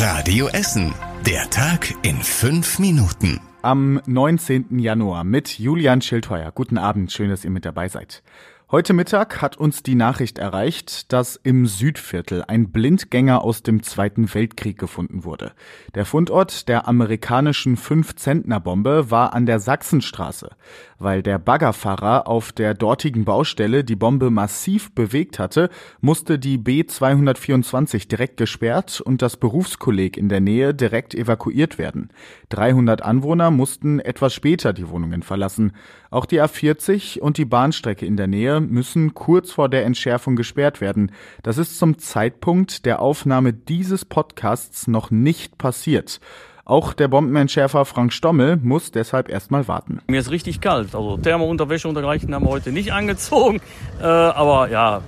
Radio Essen. Der Tag in fünf Minuten. Am 19. Januar mit Julian Schildheuer. Guten Abend, schön, dass ihr mit dabei seid. Heute Mittag hat uns die Nachricht erreicht, dass im Südviertel ein Blindgänger aus dem Zweiten Weltkrieg gefunden wurde. Der Fundort der amerikanischen Fünf-Zentner-Bombe war an der Sachsenstraße. Weil der Baggerfahrer auf der dortigen Baustelle die Bombe massiv bewegt hatte, musste die B224 direkt gesperrt und das Berufskolleg in der Nähe direkt evakuiert werden. 300 Anwohner mussten etwas später die Wohnungen verlassen. Auch die A40 und die Bahnstrecke in der Nähe müssen kurz vor der Entschärfung gesperrt werden. Das ist zum Zeitpunkt der Aufnahme dieses Podcasts noch nicht passiert. Auch der Bombenentschärfer Frank Stommel muss deshalb erstmal warten. Mir ist richtig kalt. Also Thermounterwäsche und dergleichen haben wir heute nicht angezogen. Äh, aber ja,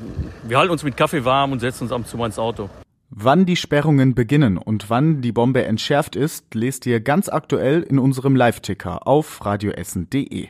wir halten uns mit Kaffee warm und setzen uns ab und zu mal ins Auto. Wann die Sperrungen beginnen und wann die Bombe entschärft ist, lest ihr ganz aktuell in unserem Live-Ticker auf radioessen.de.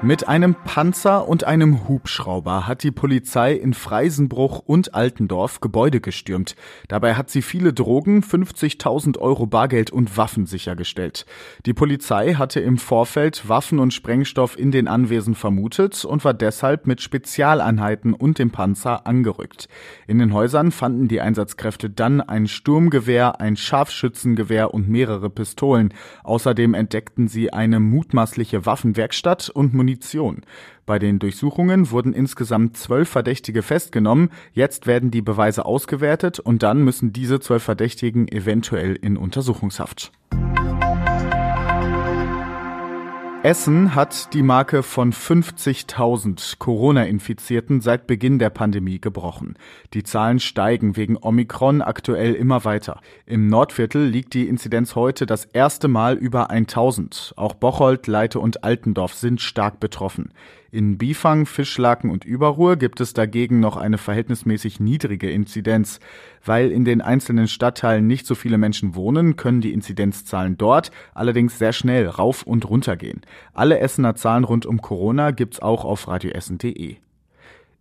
Mit einem Panzer und einem Hubschrauber hat die Polizei in Freisenbruch und Altendorf Gebäude gestürmt. Dabei hat sie viele Drogen, 50.000 Euro Bargeld und Waffen sichergestellt. Die Polizei hatte im Vorfeld Waffen und Sprengstoff in den Anwesen vermutet und war deshalb mit Spezialeinheiten und dem Panzer angerückt. In den Häusern fanden die Einsatzkräfte dann ein Sturmgewehr, ein Scharfschützengewehr und mehrere Pistolen. Außerdem entdeckten sie eine mutmaßliche Waffenwerkstatt und Munition. Bei den Durchsuchungen wurden insgesamt zwölf Verdächtige festgenommen. Jetzt werden die Beweise ausgewertet und dann müssen diese zwölf Verdächtigen eventuell in Untersuchungshaft. Essen hat die Marke von 50.000 Corona-Infizierten seit Beginn der Pandemie gebrochen. Die Zahlen steigen wegen Omikron aktuell immer weiter. Im Nordviertel liegt die Inzidenz heute das erste Mal über 1000. Auch Bocholt, Leite und Altendorf sind stark betroffen. In Bifang, Fischlaken und Überruhr gibt es dagegen noch eine verhältnismäßig niedrige Inzidenz. Weil in den einzelnen Stadtteilen nicht so viele Menschen wohnen, können die Inzidenzzahlen dort allerdings sehr schnell rauf und runter gehen. Alle Essener Zahlen rund um Corona gibt's auch auf radioessen.de.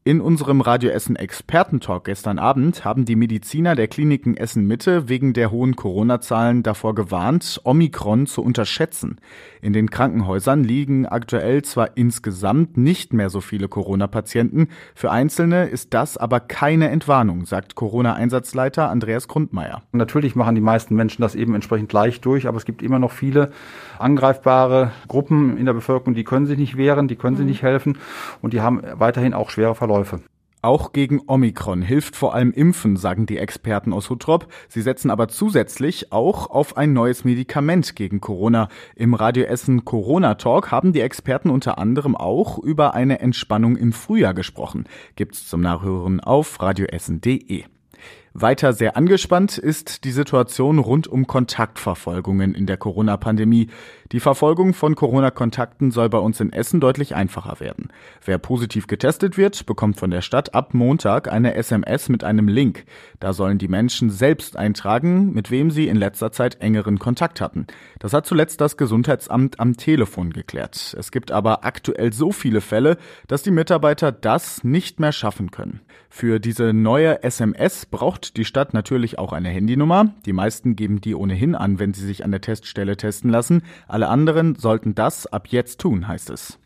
In unserem Radio Essen Expertentalk gestern Abend haben die Mediziner der Kliniken Essen Mitte wegen der hohen Corona-Zahlen davor gewarnt, Omikron zu unterschätzen. In den Krankenhäusern liegen aktuell zwar insgesamt nicht mehr so viele Corona-Patienten, für Einzelne ist das aber keine Entwarnung, sagt Corona-Einsatzleiter Andreas Grundmeier. Natürlich machen die meisten Menschen das eben entsprechend leicht durch, aber es gibt immer noch viele angreifbare Gruppen in der Bevölkerung, die können sich nicht wehren, die können sich mhm. nicht helfen und die haben weiterhin auch schwere Verläufe. Verläufe. Auch gegen Omikron hilft vor allem Impfen, sagen die Experten aus Huttrop. Sie setzen aber zusätzlich auch auf ein neues Medikament gegen Corona. Im Radio Essen Corona Talk haben die Experten unter anderem auch über eine Entspannung im Frühjahr gesprochen. Gibt's zum Nachhören auf radioessen.de. Weiter sehr angespannt ist die Situation rund um Kontaktverfolgungen in der Corona-Pandemie. Die Verfolgung von Corona-Kontakten soll bei uns in Essen deutlich einfacher werden. Wer positiv getestet wird, bekommt von der Stadt ab Montag eine SMS mit einem Link. Da sollen die Menschen selbst eintragen, mit wem sie in letzter Zeit engeren Kontakt hatten. Das hat zuletzt das Gesundheitsamt am Telefon geklärt. Es gibt aber aktuell so viele Fälle, dass die Mitarbeiter das nicht mehr schaffen können. Für diese neue SMS braucht die Stadt natürlich auch eine Handynummer. Die meisten geben die ohnehin an, wenn sie sich an der Teststelle testen lassen. Alle anderen sollten das ab jetzt tun, heißt es.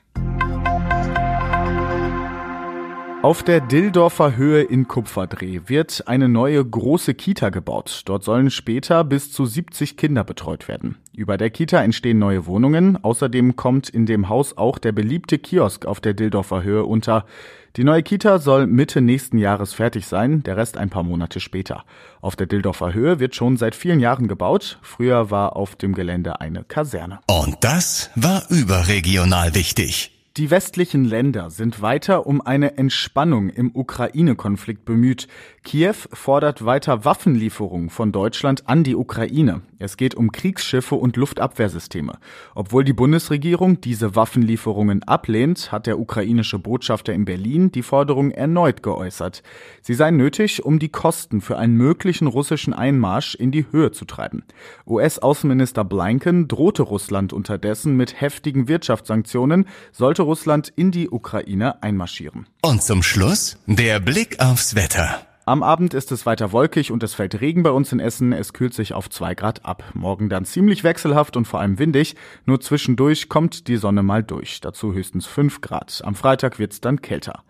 Auf der Dildorfer Höhe in Kupferdreh wird eine neue große Kita gebaut. Dort sollen später bis zu 70 Kinder betreut werden. Über der Kita entstehen neue Wohnungen. Außerdem kommt in dem Haus auch der beliebte Kiosk auf der Dildorfer Höhe unter. Die neue Kita soll Mitte nächsten Jahres fertig sein, der Rest ein paar Monate später. Auf der Dildorfer Höhe wird schon seit vielen Jahren gebaut. Früher war auf dem Gelände eine Kaserne. Und das war überregional wichtig. Die westlichen Länder sind weiter um eine Entspannung im Ukraine-Konflikt bemüht. Kiew fordert weiter Waffenlieferungen von Deutschland an die Ukraine. Es geht um Kriegsschiffe und Luftabwehrsysteme. Obwohl die Bundesregierung diese Waffenlieferungen ablehnt, hat der ukrainische Botschafter in Berlin die Forderung erneut geäußert. Sie seien nötig, um die Kosten für einen möglichen russischen Einmarsch in die Höhe zu treiben. US-Außenminister Blinken drohte Russland unterdessen mit heftigen Wirtschaftssanktionen, sollte Russland in die Ukraine einmarschieren. Und zum Schluss der Blick aufs Wetter. Am Abend ist es weiter wolkig und es fällt Regen bei uns in Essen. Es kühlt sich auf zwei Grad ab. Morgen dann ziemlich wechselhaft und vor allem windig. Nur zwischendurch kommt die Sonne mal durch. Dazu höchstens fünf Grad. Am Freitag wird's dann kälter.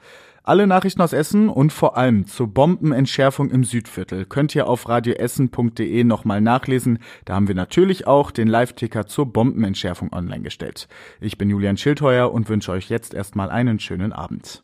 Alle Nachrichten aus Essen und vor allem zur Bombenentschärfung im Südviertel könnt ihr auf radioessen.de nochmal nachlesen. Da haben wir natürlich auch den Live-Ticker zur Bombenentschärfung online gestellt. Ich bin Julian Schildheuer und wünsche euch jetzt erstmal einen schönen Abend.